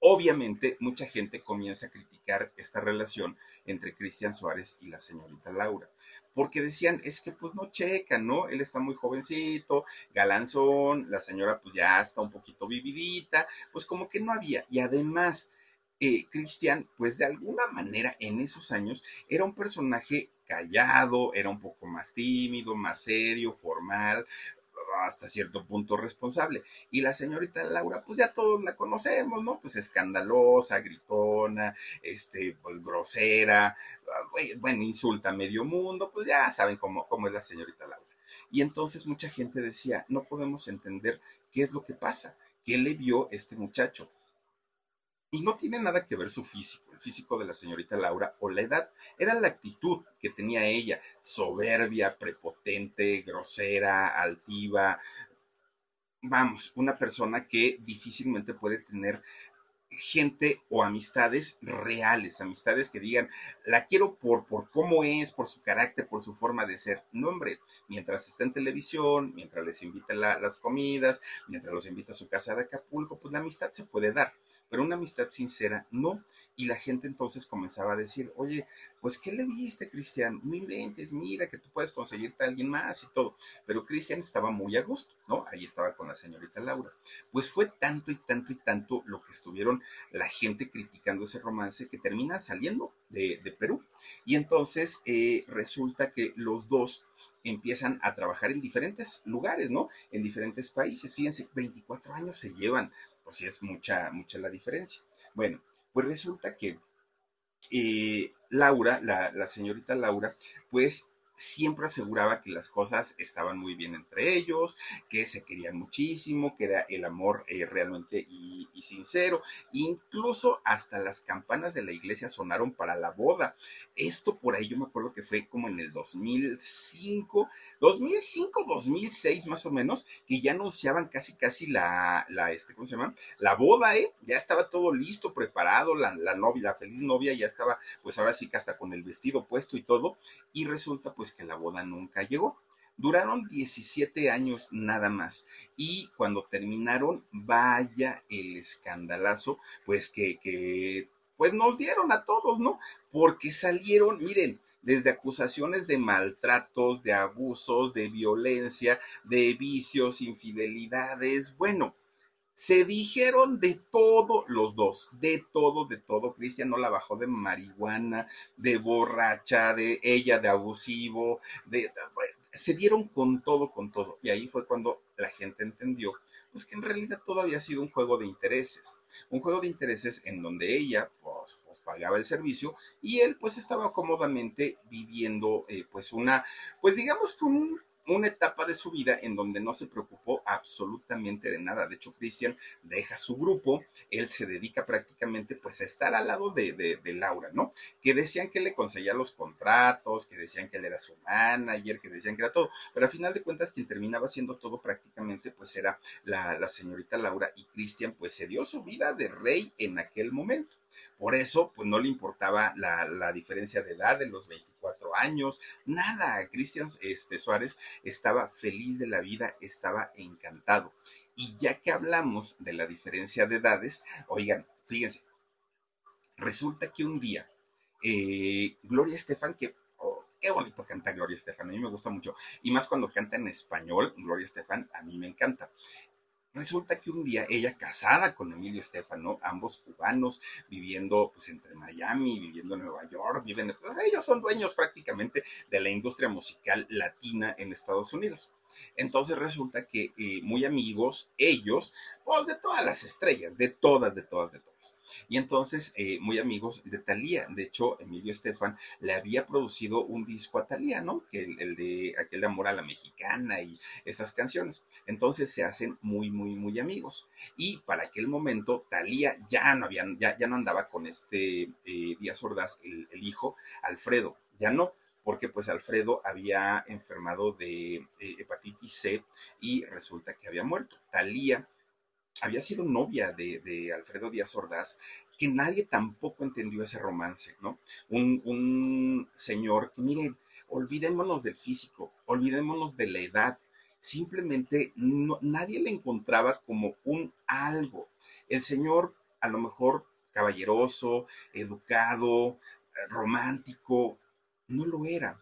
Obviamente, mucha gente comienza a criticar esta relación entre Cristian Suárez y la señorita Laura, porque decían, es que pues no checa, ¿no? Él está muy jovencito, galanzón, la señora pues ya está un poquito vividita, pues como que no había. Y además, eh, Cristian, pues de alguna manera en esos años era un personaje callado, era un poco más tímido, más serio, formal, hasta cierto punto responsable. Y la señorita Laura, pues ya todos la conocemos, ¿no? Pues escandalosa, gritona, este, pues grosera, bueno, insulta a medio mundo, pues ya saben cómo, cómo es la señorita Laura. Y entonces mucha gente decía, no podemos entender qué es lo que pasa, qué le vio este muchacho. Y no tiene nada que ver su físico, físico de la señorita Laura o la edad, era la actitud que tenía ella, soberbia, prepotente, grosera, altiva. Vamos, una persona que difícilmente puede tener gente o amistades reales, amistades que digan, la quiero por, por cómo es, por su carácter, por su forma de ser. No, hombre, mientras está en televisión, mientras les invita las comidas, mientras los invita a su casa de Acapulco, pues la amistad se puede dar pero una amistad sincera no. Y la gente entonces comenzaba a decir, oye, pues ¿qué le viste, Cristian? No inventes, mira que tú puedes conseguirte a alguien más y todo. Pero Cristian estaba muy a gusto, ¿no? Ahí estaba con la señorita Laura. Pues fue tanto y tanto y tanto lo que estuvieron la gente criticando ese romance que termina saliendo de, Perú. Y entonces eh, resulta que los dos empiezan a trabajar en diferentes lugares, ¿no? En diferentes países. Fíjense, 24 años se llevan pues sí es mucha, mucha la diferencia. Bueno, pues resulta que eh, Laura, la, la señorita Laura, pues siempre aseguraba que las cosas estaban muy bien entre ellos, que se querían muchísimo, que era el amor eh, realmente y, sincero. Incluso hasta las campanas de la iglesia sonaron para la boda. Esto por ahí yo me acuerdo que fue como en el 2005, 2005, 2006 más o menos, que ya anunciaban casi, casi la, la este, ¿cómo se llama? La boda, ¿eh? Ya estaba todo listo, preparado, la, la novia, la feliz novia ya estaba, pues ahora sí que hasta con el vestido puesto y todo. Y resulta, pues, pues que la boda nunca llegó. Duraron 17 años nada más y cuando terminaron, vaya el escandalazo, pues que, que pues nos dieron a todos, ¿no? Porque salieron, miren, desde acusaciones de maltratos, de abusos, de violencia, de vicios, infidelidades, bueno, se dijeron de todo los dos, de todo, de todo. Cristian no la bajó de marihuana, de borracha, de ella de abusivo, de, se dieron con todo, con todo. Y ahí fue cuando la gente entendió, pues que en realidad todo había sido un juego de intereses. Un juego de intereses en donde ella, pues, pues pagaba el servicio y él, pues estaba cómodamente viviendo, eh, pues una, pues digamos que un una etapa de su vida en donde no se preocupó absolutamente de nada. De hecho, Cristian deja su grupo, él se dedica prácticamente pues a estar al lado de, de, Laura, ¿no? Que decían que le conseguía los contratos, que decían que él era su manager, que decían que era todo, pero a final de cuentas quien terminaba haciendo todo prácticamente pues era la, la señorita Laura y Cristian pues se dio su vida de rey en aquel momento. Por eso, pues no le importaba la, diferencia de edad de los 24 años, nada. Cristian este, Suárez estaba feliz de la vida, estaba encantado. Y ya que hablamos de la diferencia de edades, oigan, fíjense, resulta que un día eh, Gloria Estefan, que oh, qué bonito canta Gloria Estefan, a mí me gusta mucho, y más cuando canta en español, Gloria Estefan, a mí me encanta. Resulta que un día ella casada con Emilio Estefano, ambos cubanos, viviendo pues entre Miami, viviendo en Nueva York, viven, pues, ellos son dueños prácticamente de la industria musical latina en Estados Unidos. Entonces resulta que eh, muy amigos, ellos, pues de todas las estrellas, de todas, de todas, de todas. Y entonces, eh, muy amigos de Talía. De hecho, Emilio Estefan le había producido un disco a Talía, ¿no? Que el, de aquel de Amor a la Mexicana y estas canciones. Entonces se hacen muy, muy, muy amigos. Y para aquel momento, Talía ya no había, ya, ya no andaba con este eh, Díaz Ordaz, el, el hijo, Alfredo, ya no porque pues Alfredo había enfermado de hepatitis C y resulta que había muerto. Talía había sido novia de, Alfredo Díaz Ordaz, que nadie tampoco entendió ese romance, ¿no? Un, un señor que, miren, olvidémonos del físico, olvidémonos de la edad, simplemente nadie le encontraba como un algo. El señor, a lo mejor caballeroso, educado, romántico, no lo era.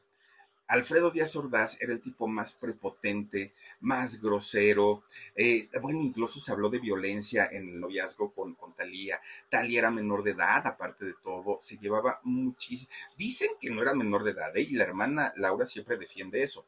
Alfredo Díaz Ordaz era el tipo más prepotente, más grosero. Eh, bueno, incluso se habló de violencia en el noviazgo con, Talía. Talía era menor de edad, aparte de todo, se llevaba muchísimo. Dicen que no era menor de edad, ¿eh? y la hermana Laura siempre defiende eso.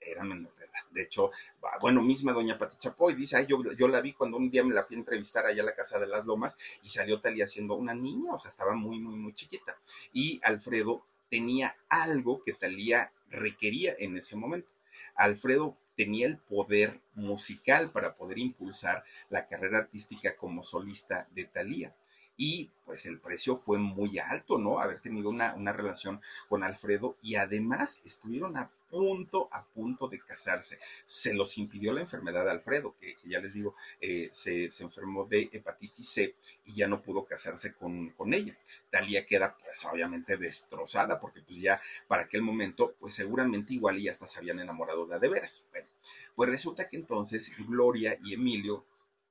Era menor de edad. De hecho, bueno, misma doña Pati Chapoy dice, ay, yo, yo la vi cuando un día me la fui a entrevistar allá a la Casa de las Lomas y salió Talía siendo una niña, o sea, estaba muy, muy, muy chiquita. Y Alfredo tenía algo que Talía requería en ese momento. Alfredo tenía el poder musical para poder impulsar la carrera artística como solista de Talía. Y pues el precio fue muy alto, ¿no? Haber tenido una, una relación con Alfredo y además estuvieron a punto, a punto de casarse. Se los impidió la enfermedad de Alfredo, que, ya les digo, eh, se, enfermó de hepatitis C y ya no pudo casarse con, con ella. Talía queda pues obviamente destrozada porque pues ya para aquel momento pues seguramente igual y hasta se habían enamorado de de veras. Bueno, pues resulta que entonces Gloria y Emilio,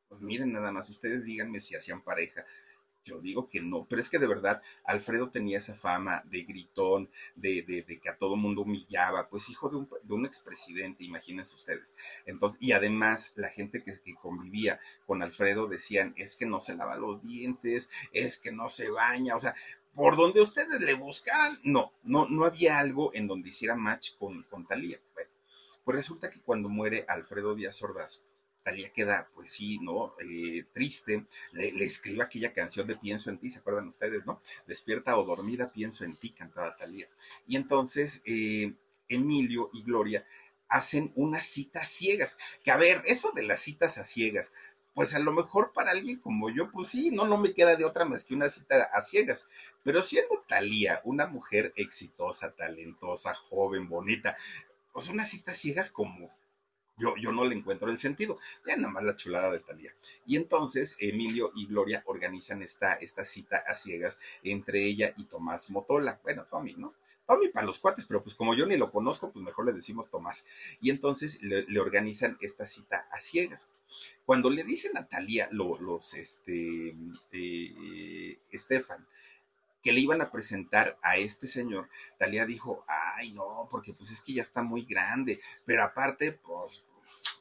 pues miren nada más, ustedes díganme si hacían pareja yo digo que no, pero es que de verdad Alfredo tenía esa fama de gritón, de, de, que a todo mundo humillaba, pues hijo de un, de un expresidente, imagínense ustedes. Entonces, y además la gente que, que, convivía con Alfredo decían, es que no se lava los dientes, es que no se baña, o sea, por donde ustedes le buscaran, no, no, no había algo en donde hiciera match con, con Talía. Bueno, pues resulta que cuando muere Alfredo Díaz Ordaz, Talía queda, pues sí, ¿no? Eh, triste, le, escribe aquella canción de Pienso en ti, ¿se acuerdan ustedes, no? Despierta o dormida, pienso en ti, cantaba Talía. Y entonces eh, Emilio y Gloria hacen unas citas ciegas, que a ver, eso de las citas a ciegas, pues a lo mejor para alguien como yo, pues sí, no, no me queda de otra más que una cita a ciegas. Pero siendo Talía una mujer exitosa, talentosa, joven, bonita, pues unas citas ciegas como yo, yo no le encuentro el sentido. Ya nada más la chulada de Talía. Y entonces Emilio y Gloria organizan esta, esta cita a ciegas entre ella y Tomás Motola. Bueno, Tommy, ¿no? Tommy para los cuates, pero pues como yo ni lo conozco, pues mejor le decimos Tomás. Y entonces le, organizan esta cita a ciegas. Cuando le dicen a Talía los, este, eh, Estefan, que le iban a presentar a este señor, Talía dijo, ay no, porque pues es que ya está muy grande, pero aparte, pues,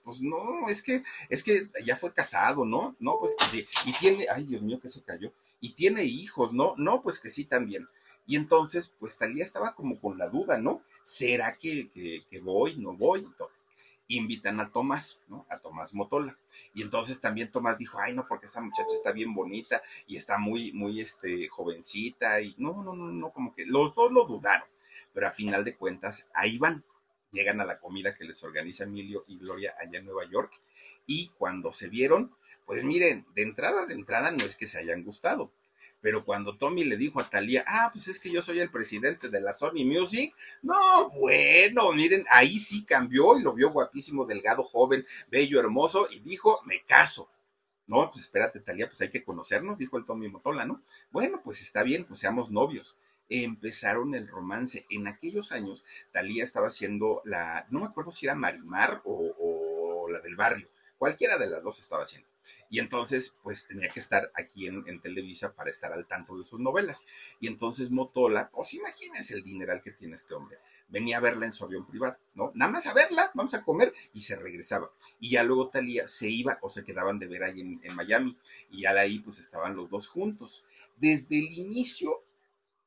pues no, es que, es que ya fue casado, ¿no? No, pues que sí. Y tiene, ay Dios mío, que se cayó. Y tiene hijos, ¿no? No, pues que sí también. Y entonces, pues Talía estaba como con la duda, ¿no? ¿Será que, que, que voy, no voy? Invitan a Tomás, ¿no? A Tomás Motola. Y entonces también Tomás dijo, ay, no, porque esa muchacha está bien bonita y está muy, muy, este, jovencita. Y no, no, no, no, como que los dos lo dudaron. Pero a final de cuentas, ahí van llegan a la comida que les organiza Emilio y Gloria allá en Nueva York. Y cuando se vieron, pues miren, de entrada, de entrada no es que se hayan gustado. Pero cuando Tommy le dijo a Talía, ah, pues es que yo soy el presidente de la Sony Music, no, bueno, miren, ahí sí cambió y lo vio guapísimo, delgado, joven, bello, hermoso, y dijo, me caso. No, pues espérate, Talía, pues hay que conocernos, dijo el Tommy Motola, ¿no? Bueno, pues está bien, pues seamos novios empezaron el romance. En aquellos años, Talía estaba haciendo la, no me acuerdo si era Marimar o, la del barrio, cualquiera de las dos estaba haciendo. Y entonces, pues tenía que estar aquí en, Televisa para estar al tanto de sus novelas. Y entonces Motola, pues imagínense el dineral que tiene este hombre. Venía a verla en su avión privado, ¿no? Nada más a verla, vamos a comer, y se regresaba. Y ya luego Talía se iba o se quedaban de ver ahí en, en Miami. Y ya de ahí, pues estaban los dos juntos. Desde el inicio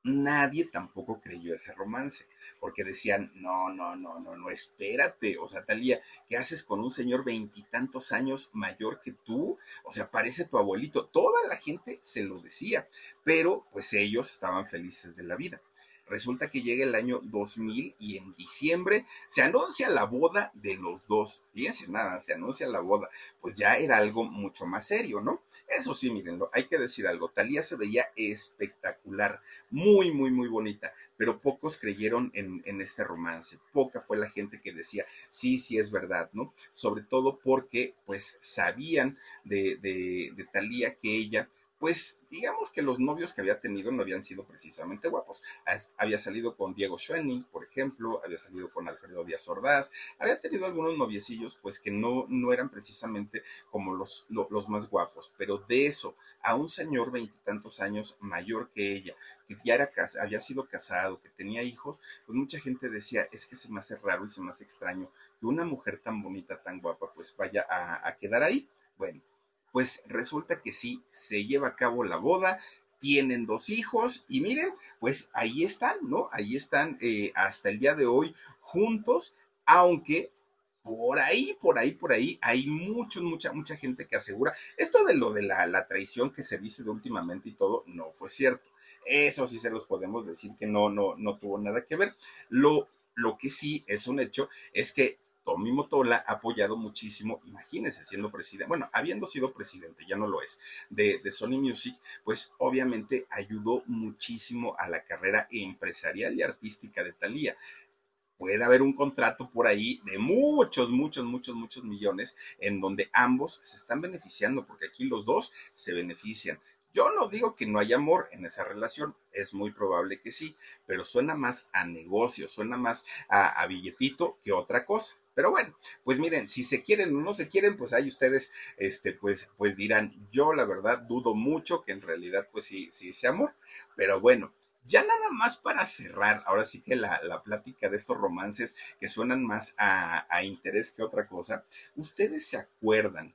nadie tampoco creyó ese romance, porque decían, no, no, no, no, no, espérate, o sea, Talía, ¿qué haces con un señor veintitantos años mayor que tú? O sea, parece tu abuelito. Toda la gente se lo decía, pero pues ellos estaban felices de la vida. Resulta que llega el año 2000 y en diciembre se anuncia la boda de los dos. Fíjense nada, se anuncia la boda. Pues ya era algo mucho más serio, ¿no? Eso sí, mírenlo, hay que decir algo. Talía se veía espectacular, muy, muy, muy bonita, pero pocos creyeron en, en este romance. Poca fue la gente que decía, sí, sí es verdad, ¿no? Sobre todo porque, pues, sabían de, de, de Talía que ella pues digamos que los novios que había tenido no habían sido precisamente guapos. Había salido con Diego Schoening, por ejemplo, había salido con Alfredo Díaz Ordaz, había tenido algunos noviecillos, pues que no, no eran precisamente como los, los más guapos, pero de eso a un señor veintitantos años mayor que ella, que ya era, había sido casado, que tenía hijos, pues mucha gente decía, es que se me hace raro y se me hace extraño que una mujer tan bonita, tan guapa, pues vaya a, a quedar ahí. Bueno, pues resulta que sí, se lleva a cabo la boda, tienen dos hijos y miren, pues ahí están, ¿no? Ahí están eh, hasta el día de hoy juntos, aunque por ahí, por ahí, por ahí, hay mucho, mucha, mucha gente que asegura, esto de lo de la, la traición que se dice de últimamente y todo, no fue cierto. Eso sí se los podemos decir que no, no, no tuvo nada que ver. Lo, lo que sí es un hecho es que Tommy Motola ha apoyado muchísimo, imagínense siendo presidente, bueno, habiendo sido presidente, ya no lo es, de, Sony Music, pues obviamente ayudó muchísimo a la carrera empresarial y artística de Thalía puede haber un contrato por ahí de muchos, muchos, muchos, muchos millones en donde ambos se están beneficiando, porque aquí los dos se benefician. Yo no digo que no haya amor en esa relación, es muy probable que sí, pero suena más a negocio, suena más a, a billetito que otra cosa. Pero bueno, pues miren, si se quieren o no se quieren, pues ahí ustedes, este, pues, pues dirán, yo la verdad dudo mucho que en realidad, pues sí, sí sea amor. Pero bueno, ya nada más para cerrar, ahora sí que la, la plática de estos romances que suenan más a, a, interés que otra cosa, ustedes se acuerdan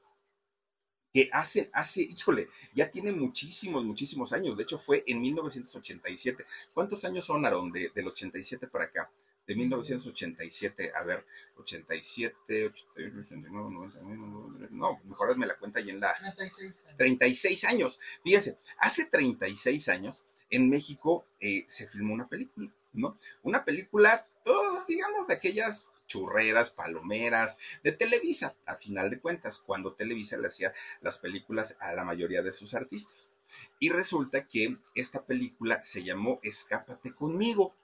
que hace, hace, híjole, ya tiene muchísimos, muchísimos años, de hecho fue en 1987. ¿Cuántos años son, Aaron, de, del 87 para acá? De 1987, a ver, 87, 88, 89, 90, no, mejor me la cuenta ahí en la... 36 años. 36 años. Fíjense, hace 36 años en México eh, se filmó una película, ¿no? Una película, pues, digamos, de aquellas churreras, palomeras, de Televisa, a final de cuentas, cuando Televisa le hacía las películas a la mayoría de sus artistas. Y resulta que esta película se llamó Escápate conmigo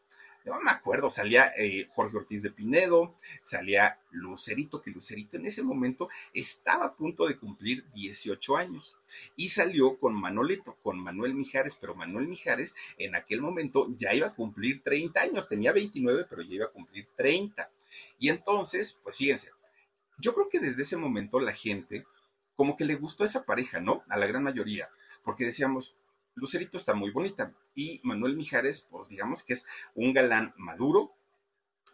no me acuerdo, salía eh, Jorge Ortiz de Pinedo, salía Lucerito, que Lucerito en ese momento estaba a punto de cumplir 18 años y salió con Manolito, con Manuel Mijares, pero Manuel Mijares en aquel momento ya iba a cumplir 30 años, tenía 29, pero ya iba a cumplir 30. Y entonces, pues fíjense, yo creo que desde ese momento la gente como que le gustó esa pareja, ¿no? A la gran mayoría, porque decíamos, Lucerito está muy bonita y Manuel Mijares, pues digamos que es un galán maduro,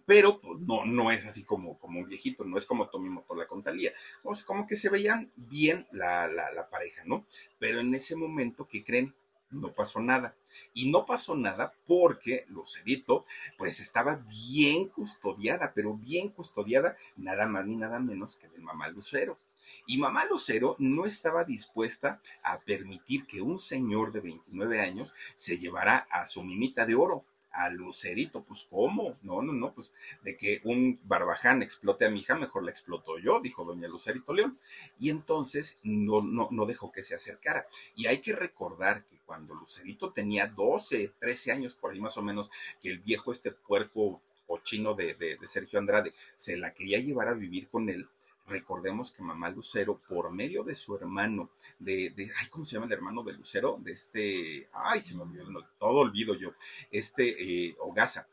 pero pues, no, no es así como, como un viejito, no es como Tommy Motola con Talía. Pues como que se veían bien la, la, la pareja, ¿no? Pero en ese momento, ¿qué creen? no pasó nada. Y no pasó nada porque Lucerito, pues estaba bien custodiada, pero bien custodiada, nada más ni nada menos que de mamá Lucero. Y mamá Lucero no estaba dispuesta a permitir que un señor de 29 años se llevara a su mimita de oro a Lucerito, pues ¿cómo? No, no, no, pues de que un barbaján explote a mi hija, mejor la exploto yo, dijo doña Lucerito León. Y entonces no, no, no dejó que se acercara. Y hay que recordar que cuando Lucerito tenía 12, 13 años, por ahí más o menos, que el viejo este puerco cochino de, de, de Sergio Andrade se la quería llevar a vivir con él, Recordemos que mamá Lucero, por medio de su hermano, de, de ay, ¿cómo se llama el hermano de Lucero? De este, ay, se me olvidó, todo olvido yo, este eh, Ogaza.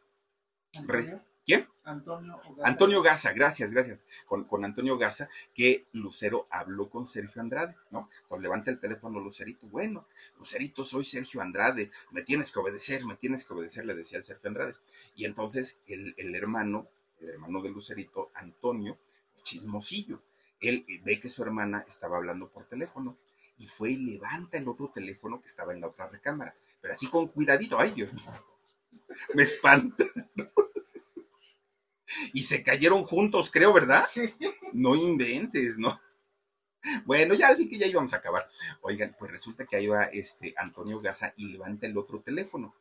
¿Quién? Antonio Gaza. Antonio Gaza, gracias, gracias. Con, con, Antonio Gaza, que Lucero habló con Sergio Andrade, ¿no? Pues levanta el teléfono Lucerito. Bueno, Lucerito, soy Sergio Andrade, me tienes que obedecer, me tienes que obedecer, le decía el Sergio Andrade. Y entonces el, el hermano, el hermano de Lucerito, Antonio, chismosillo. Él ve que su hermana estaba hablando por teléfono y fue y levanta el otro teléfono que estaba en la otra recámara, pero así con cuidadito. Ay, Dios mío, *laughs* me espanta. Y se cayeron juntos, creo, ¿verdad? Sí. No inventes, ¿no? Bueno, ya al fin que ya íbamos a acabar. Oigan, pues resulta que ahí va este Antonio Gaza y levanta el otro teléfono.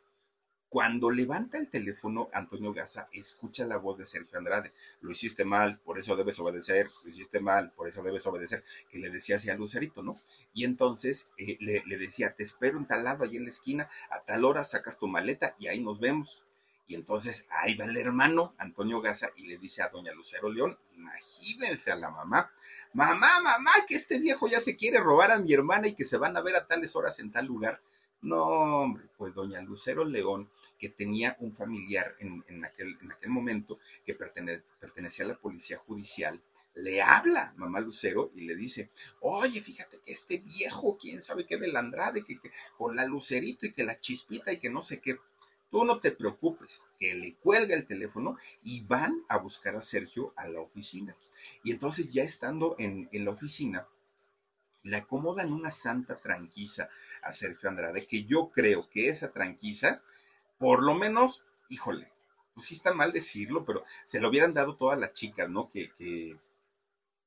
Cuando levanta el teléfono, Antonio Gaza escucha la voz de Sergio Andrade. Lo hiciste mal, por eso debes obedecer, lo hiciste mal, por eso debes obedecer, que le decía así a Lucerito, ¿no? Y entonces eh, le, le, decía, te espero en tal lado, ahí en la esquina, a tal hora sacas tu maleta y ahí nos vemos. Y entonces ahí va el hermano Antonio Gaza y le dice a doña Lucero León, imagínense a la mamá, mamá, mamá, que este viejo ya se quiere robar a mi hermana y que se van a ver a tales horas en tal lugar. No, hombre, pues doña Lucero León, que tenía un familiar en, aquel, en aquel, momento que pertenecía a la policía judicial, le habla mamá Lucero y le dice, oye, fíjate que este viejo, quién sabe qué del Andrade, que, que, con la lucerito y que la chispita y que no sé qué. Tú no te preocupes, que le cuelga el teléfono y van a buscar a Sergio a la oficina. Y entonces ya estando en, en la oficina, le acomodan una santa tranquisa a Sergio Andrade, que yo creo que esa tranquisa, por lo menos, híjole, pues sí está mal decirlo, pero se lo hubieran dado todas las chicas, ¿no? Que, que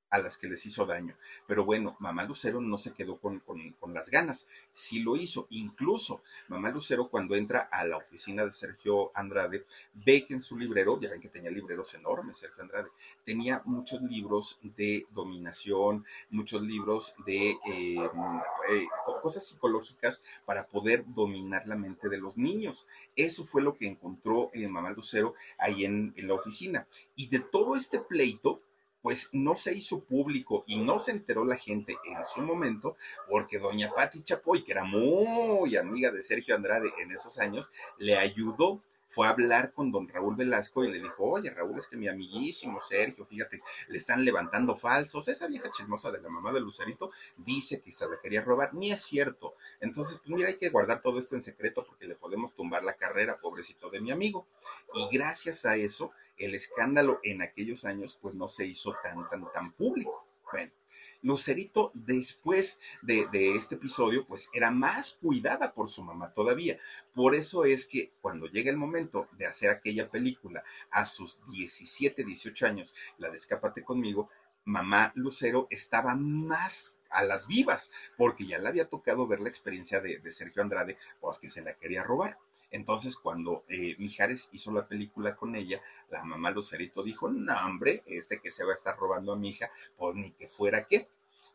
a las que les hizo daño. Pero bueno, mamá Lucero no se quedó con, con, las ganas, sí lo hizo. Incluso mamá Lucero cuando entra a la oficina de Sergio Andrade, ve que en su librero, ya ven que tenía libreros enormes Sergio Andrade, tenía muchos libros de dominación, muchos libros de eh, eh, cosas psicológicas para poder dominar la mente de los niños. Eso fue lo que encontró eh, mamá Lucero ahí en, en la oficina. Y de todo este pleito, pues no se hizo público y no se enteró la gente en su momento, porque doña Patti Chapoy, que era muy amiga de Sergio Andrade en esos años, le ayudó fue a hablar con don Raúl Velasco y le dijo, oye Raúl, es que mi amiguísimo Sergio, fíjate, le están levantando falsos. Esa vieja chismosa de la mamá de Lucerito dice que se le quería robar, ni es cierto. Entonces, pues mira, hay que guardar todo esto en secreto porque le podemos tumbar la carrera, pobrecito de mi amigo. Y gracias a eso, el escándalo en aquellos años pues no se hizo tan, tan, tan público. Bueno, Lucerito después de, este episodio pues era más cuidada por su mamá todavía. Por eso es que cuando llega el momento de hacer aquella película a sus 17, 18 años, la de Escápate conmigo, mamá Lucero estaba más a las vivas, porque ya le había tocado ver la experiencia de, de Sergio Andrade, pues que se la quería robar. Entonces, cuando eh, Mijares hizo la película con ella, la mamá Lucerito dijo, no, hombre, este que se va a estar robando a mi hija, pues ni que fuera qué.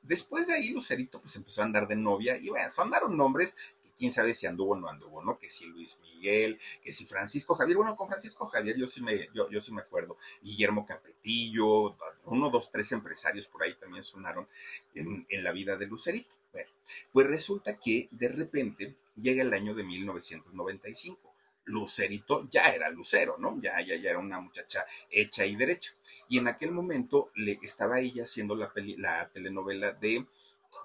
Después de ahí, Lucerito pues empezó a andar de novia y bueno, sonaron nombres que quién sabe si anduvo o no anduvo, ¿no? Que si Luis Miguel, que si Francisco Javier, bueno, con Francisco Javier yo sí me, yo, yo sí me acuerdo, Guillermo Capetillo, uno, dos, tres empresarios por ahí también sonaron en, en la vida de Lucerito. Bueno, pues resulta que de repente llega el año de 1995. Lucerito ya era Lucero, ¿no? Ya, ya, ya era una muchacha hecha y derecha. Y en aquel momento le estaba ella haciendo la, la telenovela de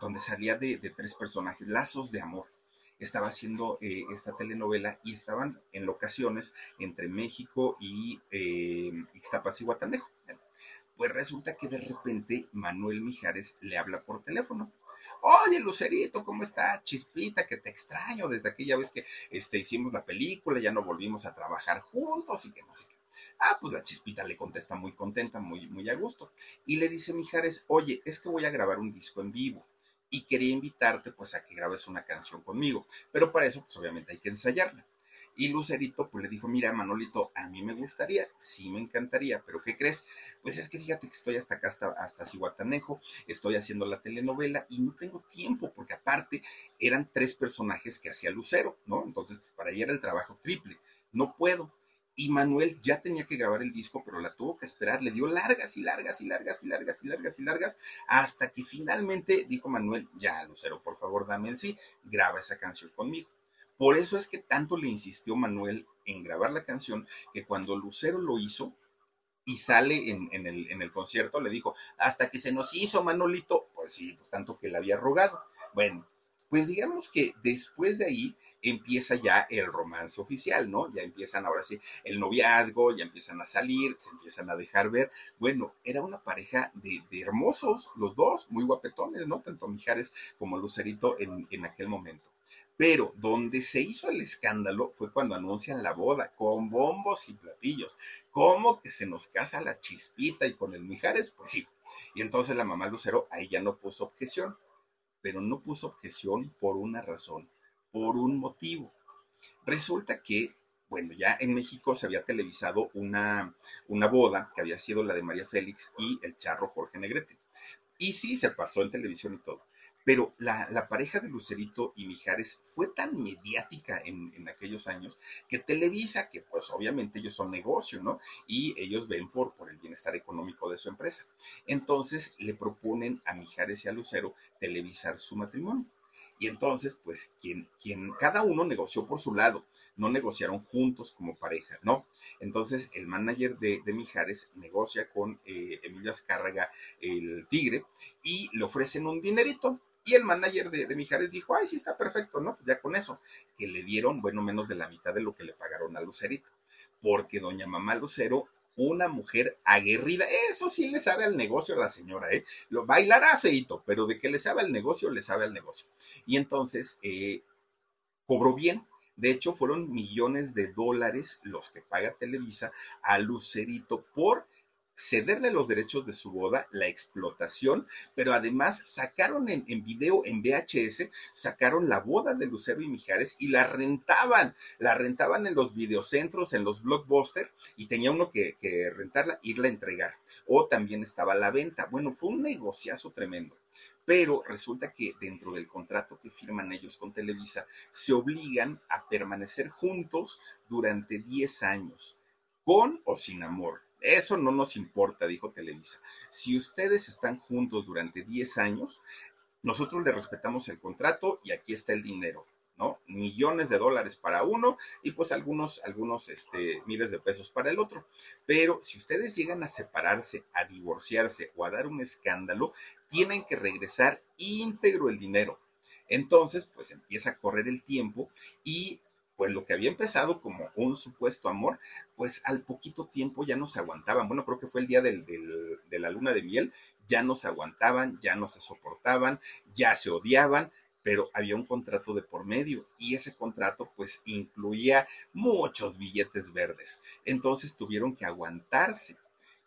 donde salía de, tres personajes, Lazos de Amor. Estaba haciendo eh, esta telenovela y estaban en locaciones entre México y eh, Ixtapas y Guatanejo. Pues resulta que de repente Manuel Mijares le habla por teléfono Oye, Lucerito, ¿cómo está? Chispita, que te extraño desde aquella vez que este, hicimos la película, ya no volvimos a trabajar juntos y que no sé qué. Ah, pues la chispita le contesta muy contenta, muy, muy a gusto. Y le dice Mijares, oye, es que voy a grabar un disco en vivo y quería invitarte pues a que grabes una canción conmigo, pero para eso pues obviamente hay que ensayarla. Y Lucerito pues le dijo, mira Manolito, a mí me gustaría, sí me encantaría, pero ¿qué crees? Pues es que fíjate que estoy hasta acá, hasta, hasta Cihuatanejo, estoy haciendo la telenovela y no tengo tiempo, porque aparte eran tres personajes que hacía Lucero, ¿no? Entonces para ella era el trabajo triple, no puedo. Y Manuel ya tenía que grabar el disco, pero la tuvo que esperar, le dio largas y largas y largas y largas y largas y largas, hasta que finalmente dijo Manuel, ya Lucero, por favor, dame el sí, graba esa canción conmigo. Por eso es que tanto le insistió Manuel en grabar la canción que cuando Lucero lo hizo y sale en, el, concierto, le dijo, hasta que se nos hizo Manolito, pues sí, pues tanto que le había rogado. Bueno, pues digamos que después de ahí empieza ya el romance oficial, ¿no? Ya empiezan ahora sí el noviazgo, ya empiezan a salir, se empiezan a dejar ver. Bueno, era una pareja de, hermosos, los dos, muy guapetones, ¿no? Tanto Mijares como Lucerito en aquel momento. Pero donde se hizo el escándalo fue cuando anuncian la boda, con bombos y platillos. ¿Cómo que se nos casa la chispita y con el Mijares? Pues sí. Y entonces la mamá Lucero ahí ya no puso objeción, pero no puso objeción por una razón, por un motivo. Resulta que bueno, ya en México se había televisado una, una boda que había sido la de María Félix y el charro Jorge Negrete. Y sí, se pasó en televisión y todo. Pero la, pareja de Lucerito y Mijares fue tan mediática en, aquellos años que Televisa, que pues obviamente ellos son negocio, ¿no? Y ellos ven por, el bienestar económico de su empresa. Entonces le proponen a Mijares y a Lucero televisar su matrimonio. Y entonces, pues, quien, quien, cada uno negoció por su lado, no negociaron juntos como pareja, ¿no? Entonces, el manager de, Mijares negocia con eh, Emilio Azcárraga, el tigre, y le ofrecen un dinerito. Y el manager de, de, Mijares dijo, ay, sí, está perfecto, ¿no? Ya con eso, que le dieron, bueno, menos de la mitad de lo que le pagaron a Lucerito, porque doña mamá Lucero una mujer aguerrida. Eso sí le sabe al negocio a la señora, ¿eh? Lo bailará feito, pero de que le sabe al negocio, le sabe al negocio. Y entonces eh, cobró bien. De hecho, fueron millones de dólares los que paga Televisa a Lucerito por cederle los derechos de su boda, la explotación, pero además sacaron en, video, en VHS, sacaron la boda de Lucero y Mijares y la rentaban, la rentaban en los videocentros, en los blockbusters, y tenía uno que, que rentarla, irla a entregar. O también estaba la venta. Bueno, fue un negociazo tremendo pero resulta que dentro del contrato que firman ellos con Televisa, se obligan a permanecer juntos durante 10 años, con o sin amor. Eso no nos importa, dijo Televisa. Si ustedes están juntos durante 10 años, nosotros le respetamos el contrato y aquí está el dinero. ¿no? Millones de dólares para uno y pues algunos, algunos, este, miles de pesos para el otro. Pero si ustedes llegan a separarse, a divorciarse o a dar un escándalo, tienen que regresar íntegro el dinero. Entonces, pues empieza a correr el tiempo y pues lo que había empezado como un supuesto amor, pues al poquito tiempo ya no se aguantaban. Bueno, creo que fue el día de la luna de miel, ya no se aguantaban, ya no se soportaban, ya se odiaban, pero había un contrato de por medio y ese contrato pues incluía muchos billetes verdes. Entonces tuvieron que aguantarse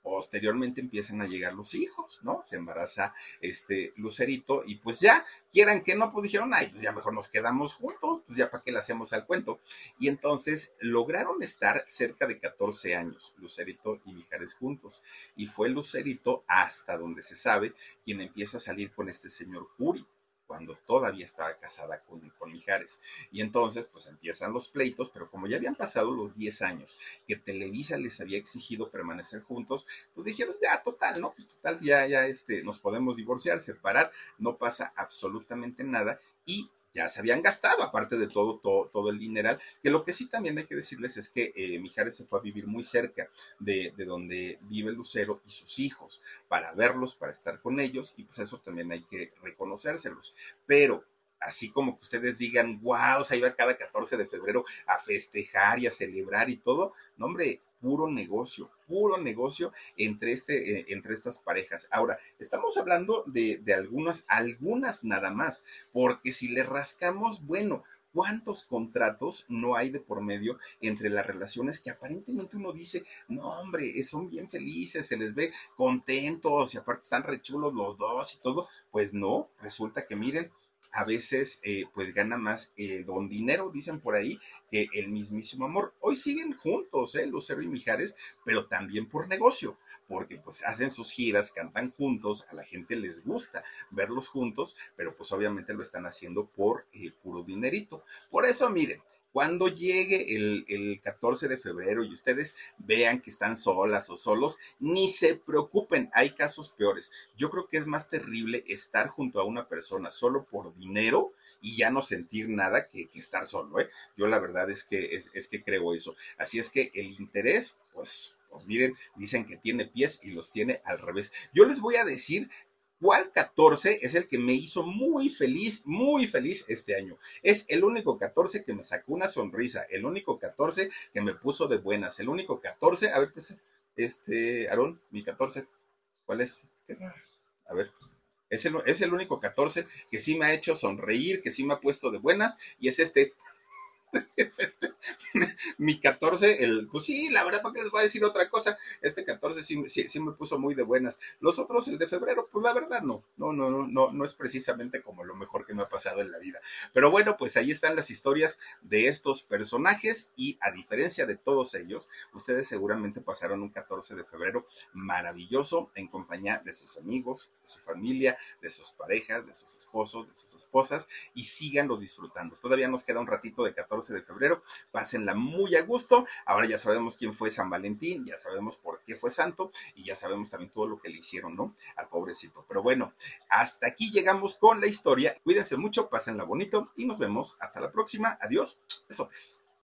posteriormente empiezan a llegar los hijos, ¿no? Se embaraza este Lucerito y pues ya, quieran que no, pues dijeron, ay, pues ya mejor nos quedamos juntos, pues ya para qué le hacemos al cuento. Y entonces lograron estar cerca de 14 años, Lucerito y Mijares juntos. Y fue Lucerito, hasta donde se sabe, quien empieza a salir con este señor Curi cuando todavía estaba casada con, con Mijares. Y entonces, pues empiezan los pleitos, pero como ya habían pasado los 10 años que Televisa les había exigido permanecer juntos, pues dijeron, ya, total, ¿no? Pues total, ya, ya, este, nos podemos divorciar, separar, no pasa absolutamente nada. Y ya se habían gastado, aparte de todo, todo, el dineral, que lo que sí también hay que decirles es que eh, Mijares se fue a vivir muy cerca de, de, donde vive Lucero y sus hijos, para verlos, para estar con ellos, y pues eso también hay que reconocérselos. Pero así como que ustedes digan, wow, se iba cada 14 de febrero a festejar y a celebrar y todo, no hombre, puro negocio, puro negocio entre, este, eh, entre estas parejas. Ahora, estamos hablando de, de algunas, algunas nada más, porque si le rascamos, bueno, ¿Cuántos contratos no hay de por medio entre las relaciones que aparentemente uno dice, no hombre, son bien felices, se les ve contentos y aparte están rechulos los dos y todo? Pues no, resulta que miren, a veces eh, pues gana más eh, don dinero, dicen por ahí, que el mismísimo amor. Hoy siguen juntos, ¿eh? Lucero y Mijares, pero también por negocio, porque pues hacen sus giras, cantan juntos, a la gente les gusta verlos juntos, pero pues obviamente lo están haciendo por eh, puro dinerito. Por eso, miren, cuando llegue el, 14 de febrero y ustedes vean que están solas o solos, ni se preocupen, hay casos peores. Yo creo que es más terrible estar junto a una persona solo por dinero y ya no sentir nada que, estar solo. ¿eh? Yo la verdad es que, es que creo eso. Así es que el interés, pues pues miren, dicen que tiene pies y los tiene al revés. Yo les voy a decir ¿Cuál 14 es el que me hizo muy feliz, muy feliz este año? Es el único 14 que me sacó una sonrisa, el único 14 que me puso de buenas, el único 14, a ver, este, Aarón, mi 14, ¿cuál es? A ver, es el, es el único 14 que sí me ha hecho sonreír, que sí me ha puesto de buenas, y es este. *laughs* es este, mi 14, el, pues sí, la verdad, ¿para qué les voy a decir otra cosa? Este 14 sí, me puso muy de buenas. Los otros, el de febrero, pues la verdad no, no, no, no, no, no es precisamente como lo mejor que me ha pasado en la vida. Pero bueno, pues ahí están las historias de estos personajes y a diferencia de todos ellos, ustedes seguramente pasaron un 14 de febrero maravilloso en compañía de sus amigos, de su familia, de sus parejas, de sus esposos, de sus esposas y síganlo disfrutando. Todavía nos queda un ratito de 14 de febrero, pásenla muy a gusto. Ahora ya sabemos quién fue San Valentín, ya sabemos por qué fue santo y ya sabemos también todo lo que le hicieron, ¿no? Al pobrecito. Pero bueno, hasta aquí llegamos con la historia. Cuídense mucho, pásenla bonito y nos vemos hasta la próxima. Adiós. Besotes.